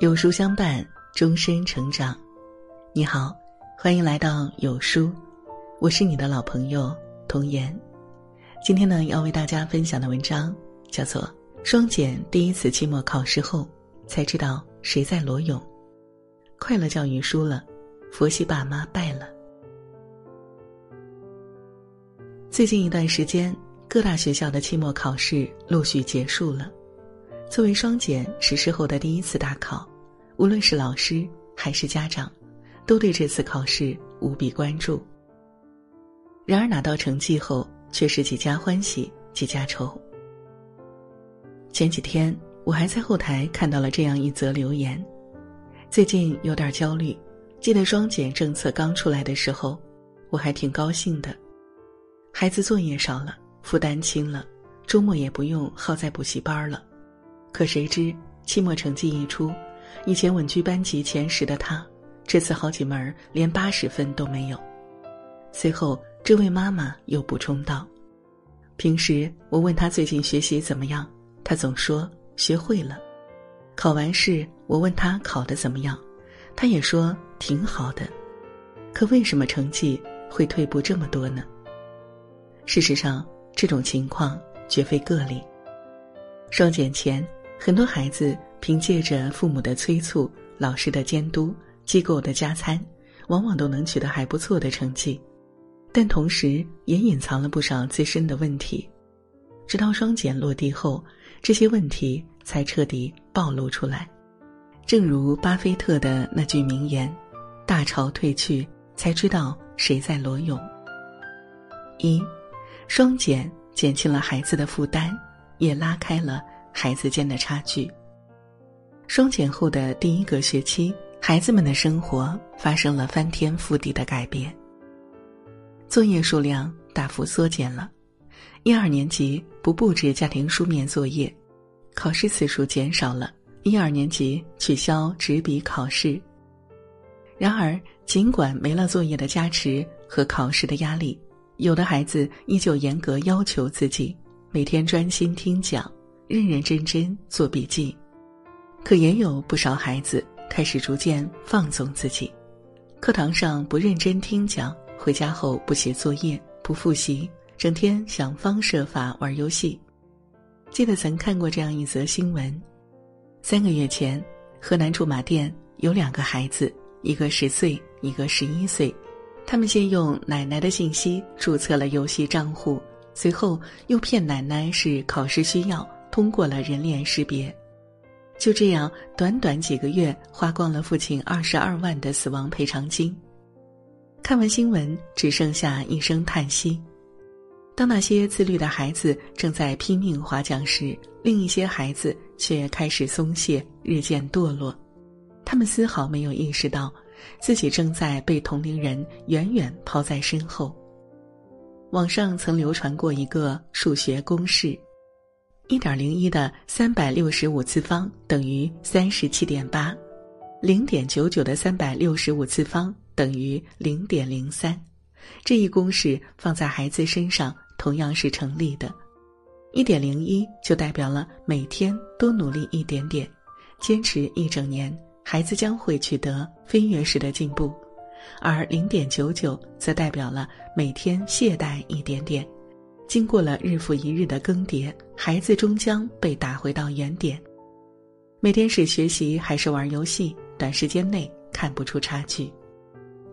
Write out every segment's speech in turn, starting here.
有书相伴，终身成长。你好，欢迎来到有书，我是你的老朋友童言。今天呢，要为大家分享的文章叫做《双减第一次期末考试后才知道谁在裸泳》，快乐教育输了，佛系爸妈败了。最近一段时间，各大学校的期末考试陆续结束了。作为双减实施后的第一次大考，无论是老师还是家长，都对这次考试无比关注。然而拿到成绩后，却是几家欢喜几家愁。前几天我还在后台看到了这样一则留言：最近有点焦虑，记得双减政策刚出来的时候，我还挺高兴的，孩子作业少了，负担轻了，周末也不用耗在补习班了。可谁知，期末成绩一出，以前稳居班级前十的他，这次好几门连八十分都没有。随后，这位妈妈又补充道：“平时我问他最近学习怎么样，他总说学会了；考完试我问他考得怎么样，他也说挺好的。可为什么成绩会退步这么多呢？事实上，这种情况绝非个例。双减前。”很多孩子凭借着父母的催促、老师的监督、机构的加餐，往往都能取得还不错的成绩，但同时也隐藏了不少自身的问题。直到双减落地后，这些问题才彻底暴露出来。正如巴菲特的那句名言：“大潮退去，才知道谁在裸泳。”一，双减减轻了孩子的负担，也拉开了。孩子间的差距。双减后的第一个学期，孩子们的生活发生了翻天覆地的改变。作业数量大幅缩减了，一二年级不布置家庭书面作业，考试次数减少了，一二年级取消纸笔考试。然而，尽管没了作业的加持和考试的压力，有的孩子依旧严格要求自己，每天专心听讲。认认真真做笔记，可也有不少孩子开始逐渐放纵自己，课堂上不认真听讲，回家后不写作业、不复习，整天想方设法玩游戏。记得曾看过这样一则新闻：三个月前，河南驻马店有两个孩子，一个十岁，一个十一岁，他们先用奶奶的信息注册了游戏账户，随后又骗奶奶是考试需要。通过了人脸识别，就这样短短几个月花光了父亲二十二万的死亡赔偿金。看完新闻，只剩下一声叹息。当那些自律的孩子正在拼命划桨时，另一些孩子却开始松懈，日渐堕落。他们丝毫没有意识到，自己正在被同龄人远远抛在身后。网上曾流传过一个数学公式。一点零一的三百六十五次方等于三十七点八，零点九九的三百六十五次方等于零点零三。这一公式放在孩子身上同样是成立的。一点零一就代表了每天多努力一点点，坚持一整年，孩子将会取得飞跃式的进步；而零点九九则代表了每天懈怠一点点。经过了日复一日的更迭，孩子终将被打回到原点。每天是学习还是玩游戏，短时间内看不出差距，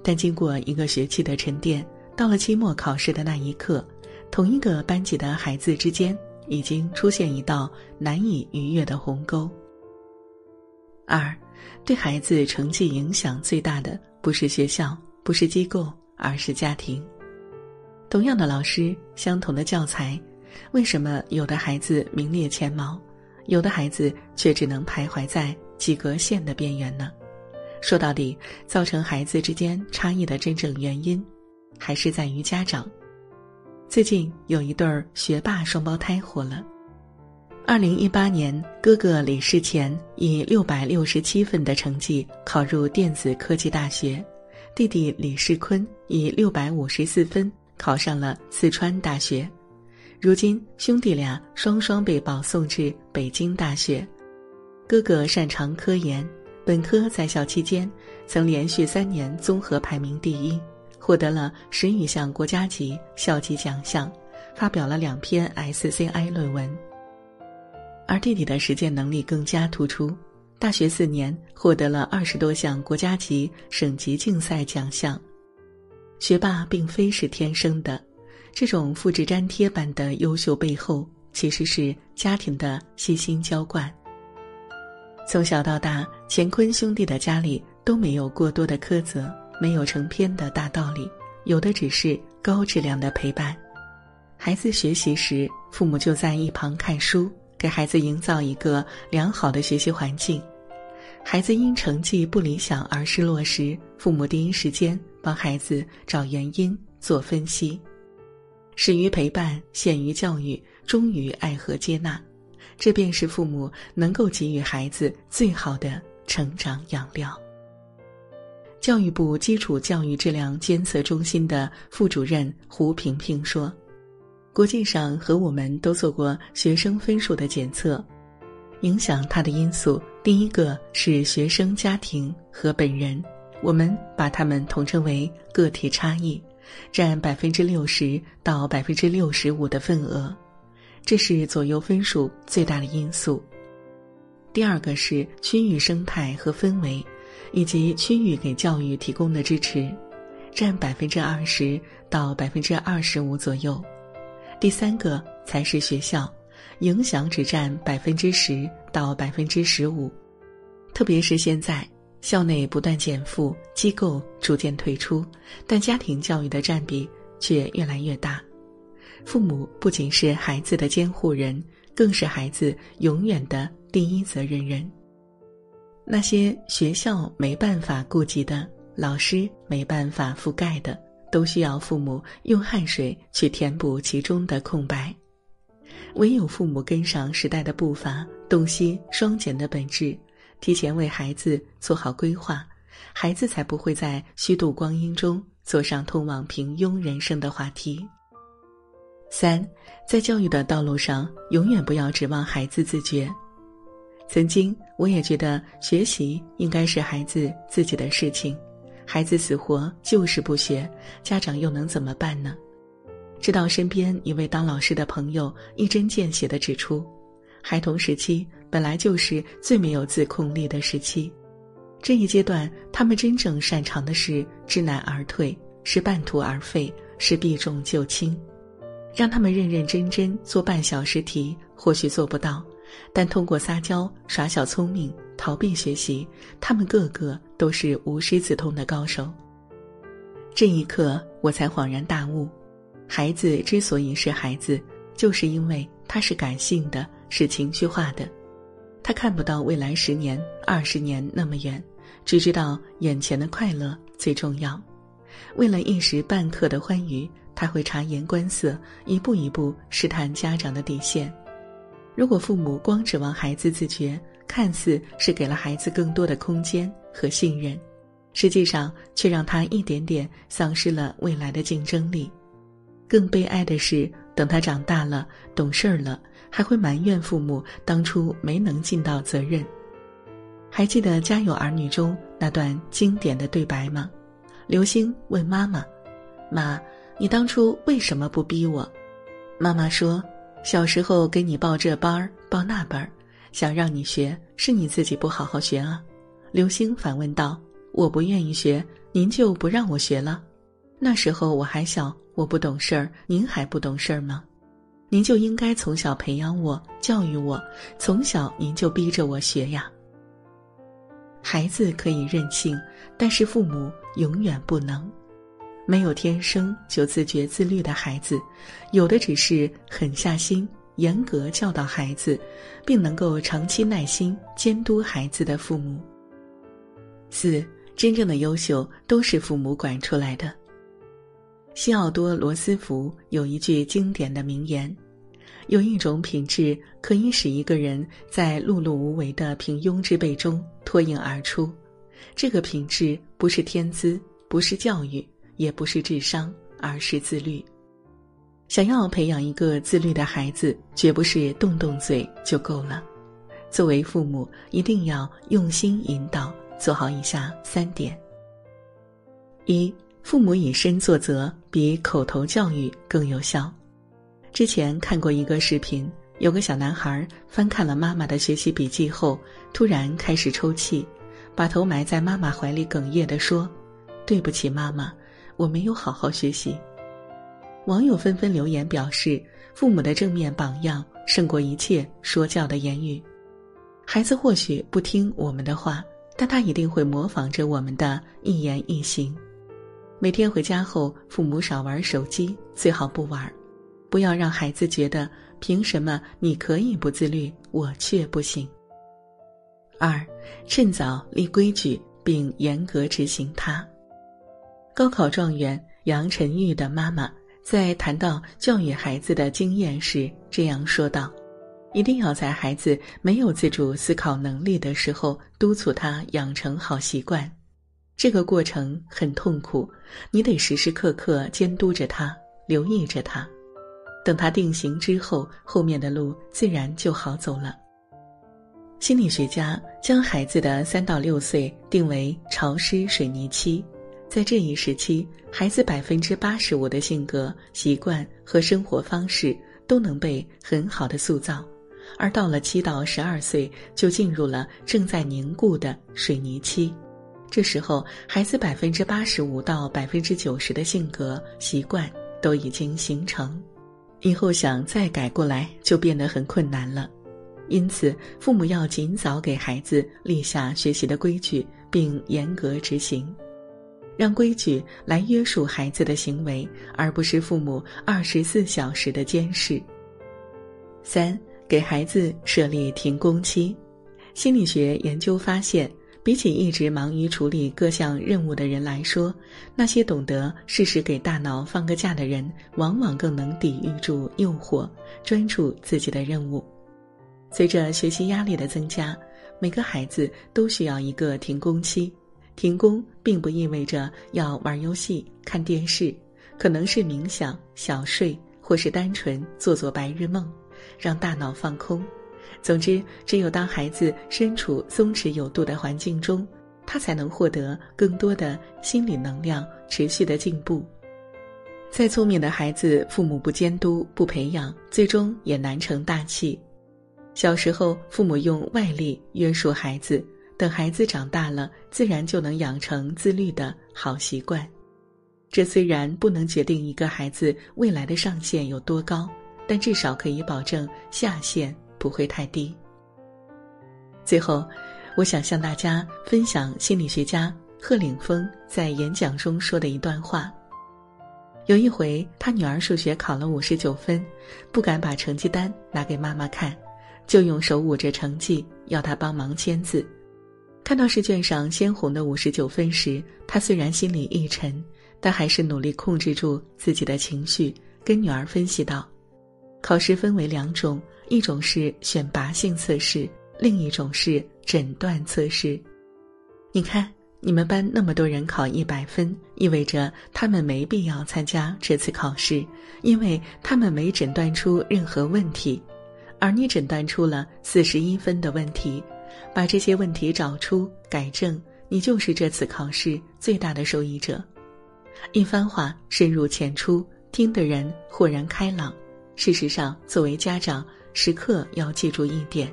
但经过一个学期的沉淀，到了期末考试的那一刻，同一个班级的孩子之间已经出现一道难以逾越的鸿沟。二，对孩子成绩影响最大的不是学校，不是机构，而是家庭。同样的老师，相同的教材，为什么有的孩子名列前茅，有的孩子却只能徘徊在及格线的边缘呢？说到底，造成孩子之间差异的真正原因，还是在于家长。最近有一对儿学霸双胞胎火了。二零一八年，哥哥李世前以六百六十七分的成绩考入电子科技大学，弟弟李世坤以六百五十四分。考上了四川大学，如今兄弟俩双双被保送至北京大学。哥哥擅长科研，本科在校期间，曾连续三年综合排名第一，获得了十余项国家级、校级奖项，发表了两篇 SCI 论文。而弟弟的实践能力更加突出，大学四年获得了二十多项国家级、省级竞赛奖项。学霸并非是天生的，这种复制粘贴般的优秀背后，其实是家庭的悉心浇灌。从小到大，乾坤兄弟的家里都没有过多的苛责，没有成篇的大道理，有的只是高质量的陪伴。孩子学习时，父母就在一旁看书。给孩子营造一个良好的学习环境，孩子因成绩不理想而失落时，父母第一时间帮孩子找原因、做分析，始于陪伴，陷于教育，忠于爱和接纳，这便是父母能够给予孩子最好的成长养料。教育部基础教育质量监测中心的副主任胡萍萍说。国际上和我们都做过学生分数的检测，影响他的因素，第一个是学生家庭和本人，我们把他们统称为个体差异，占百分之六十到百分之六十五的份额，这是左右分数最大的因素。第二个是区域生态和氛围，以及区域给教育提供的支持，占百分之二十到百分之二十五左右。第三个才是学校，影响只占百分之十到百分之十五，特别是现在校内不断减负，机构逐渐退出，但家庭教育的占比却越来越大。父母不仅是孩子的监护人，更是孩子永远的第一责任人。那些学校没办法顾及的，老师没办法覆盖的。都需要父母用汗水去填补其中的空白，唯有父母跟上时代的步伐，洞悉双减的本质，提前为孩子做好规划，孩子才不会在虚度光阴中坐上通往平庸人生的滑梯。三，在教育的道路上，永远不要指望孩子自觉。曾经，我也觉得学习应该是孩子自己的事情。孩子死活就是不学，家长又能怎么办呢？直到身边一位当老师的朋友一针见血地指出，孩童时期本来就是最没有自控力的时期，这一阶段他们真正擅长的是知难而退，是半途而废，是避重就轻。让他们认认真真做半小时题，或许做不到。但通过撒娇、耍小聪明、逃避学习，他们个个都是无师自通的高手。这一刻，我才恍然大悟：孩子之所以是孩子，就是因为他是感性的，是情绪化的。他看不到未来十年、二十年那么远，只知道眼前的快乐最重要。为了一时半刻的欢愉，他会察言观色，一步一步试探家长的底线。如果父母光指望孩子自觉，看似是给了孩子更多的空间和信任，实际上却让他一点点丧失了未来的竞争力。更悲哀的是，等他长大了、懂事儿了，还会埋怨父母当初没能尽到责任。还记得《家有儿女》中那段经典的对白吗？刘星问妈妈：“妈，你当初为什么不逼我？”妈妈说。小时候给你报这班儿报那班儿，想让你学，是你自己不好好学啊。刘星反问道：“我不愿意学，您就不让我学了？那时候我还小，我不懂事儿，您还不懂事儿吗？您就应该从小培养我，教育我，从小您就逼着我学呀。孩子可以任性，但是父母永远不能。”没有天生就自觉自律的孩子，有的只是狠下心、严格教导孩子，并能够长期耐心监督孩子的父母。四，真正的优秀都是父母管出来的。西奥多·罗斯福有一句经典的名言：“有一种品质可以使一个人在碌碌无为的平庸之辈中脱颖而出，这个品质不是天资，不是教育。”也不是智商，而是自律。想要培养一个自律的孩子，绝不是动动嘴就够了。作为父母，一定要用心引导，做好以下三点：一、父母以身作则，比口头教育更有效。之前看过一个视频，有个小男孩翻看了妈妈的学习笔记后，突然开始抽泣，把头埋在妈妈怀里，哽咽地说：“对不起，妈妈，我没有好好学习。”网友纷纷留言表示，父母的正面榜样胜过一切说教的言语。孩子或许不听我们的话，但他一定会模仿着我们的一言一行。每天回家后，父母少玩手机，最好不玩，不要让孩子觉得凭什么你可以不自律，我却不行。二，趁早立规矩并严格执行它。高考状元杨晨玉的妈妈。在谈到教育孩子的经验时，这样说道：“一定要在孩子没有自主思考能力的时候，督促他养成好习惯。这个过程很痛苦，你得时时刻刻监督着他，留意着他。等他定型之后，后面的路自然就好走了。”心理学家将孩子的三到六岁定为潮湿水泥期。在这一时期，孩子百分之八十五的性格、习惯和生活方式都能被很好的塑造，而到了七到十二岁，就进入了正在凝固的水泥期。这时候，孩子百分之八十五到百分之九十的性格、习惯都已经形成，以后想再改过来就变得很困难了。因此，父母要尽早给孩子立下学习的规矩，并严格执行。让规矩来约束孩子的行为，而不是父母二十四小时的监视。三，给孩子设立停工期。心理学研究发现，比起一直忙于处理各项任务的人来说，那些懂得适时给大脑放个假的人，往往更能抵御住诱惑，专注自己的任务。随着学习压力的增加，每个孩子都需要一个停工期。停工并不意味着要玩游戏、看电视，可能是冥想、小睡，或是单纯做做白日梦，让大脑放空。总之，只有当孩子身处松弛有度的环境中，他才能获得更多的心理能量，持续的进步。再聪明的孩子，父母不监督、不培养，最终也难成大器。小时候，父母用外力约束孩子。等孩子长大了，自然就能养成自律的好习惯。这虽然不能决定一个孩子未来的上限有多高，但至少可以保证下限不会太低。最后，我想向大家分享心理学家贺岭峰在演讲中说的一段话。有一回，他女儿数学考了五十九分，不敢把成绩单拿给妈妈看，就用手捂着成绩，要她帮忙签字。看到试卷上鲜红的五十九分时，他虽然心里一沉，但还是努力控制住自己的情绪，跟女儿分析道：“考试分为两种，一种是选拔性测试，另一种是诊断测试。你看，你们班那么多人考一百分，意味着他们没必要参加这次考试，因为他们没诊断出任何问题，而你诊断出了四十一分的问题。”把这些问题找出、改正，你就是这次考试最大的受益者。一番话深入浅出，听的人豁然开朗。事实上，作为家长，时刻要记住一点：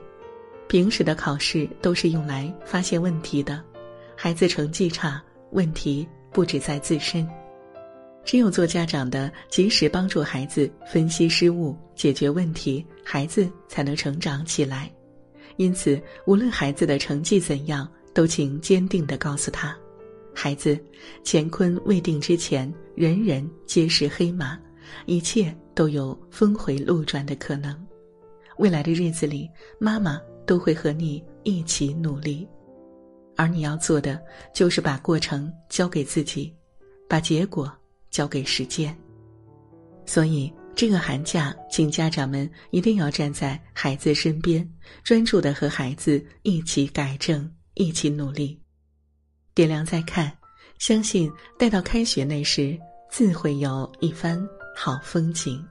平时的考试都是用来发现问题的。孩子成绩差，问题不止在自身。只有做家长的及时帮助孩子分析失误、解决问题，孩子才能成长起来。因此，无论孩子的成绩怎样，都请坚定地告诉他：“孩子，乾坤未定之前，人人皆是黑马，一切都有峰回路转的可能。未来的日子里，妈妈都会和你一起努力，而你要做的就是把过程交给自己，把结果交给时间。所以。”这个寒假，请家长们一定要站在孩子身边，专注的和孩子一起改正，一起努力。点亮再看，相信待到开学那时，自会有一番好风景。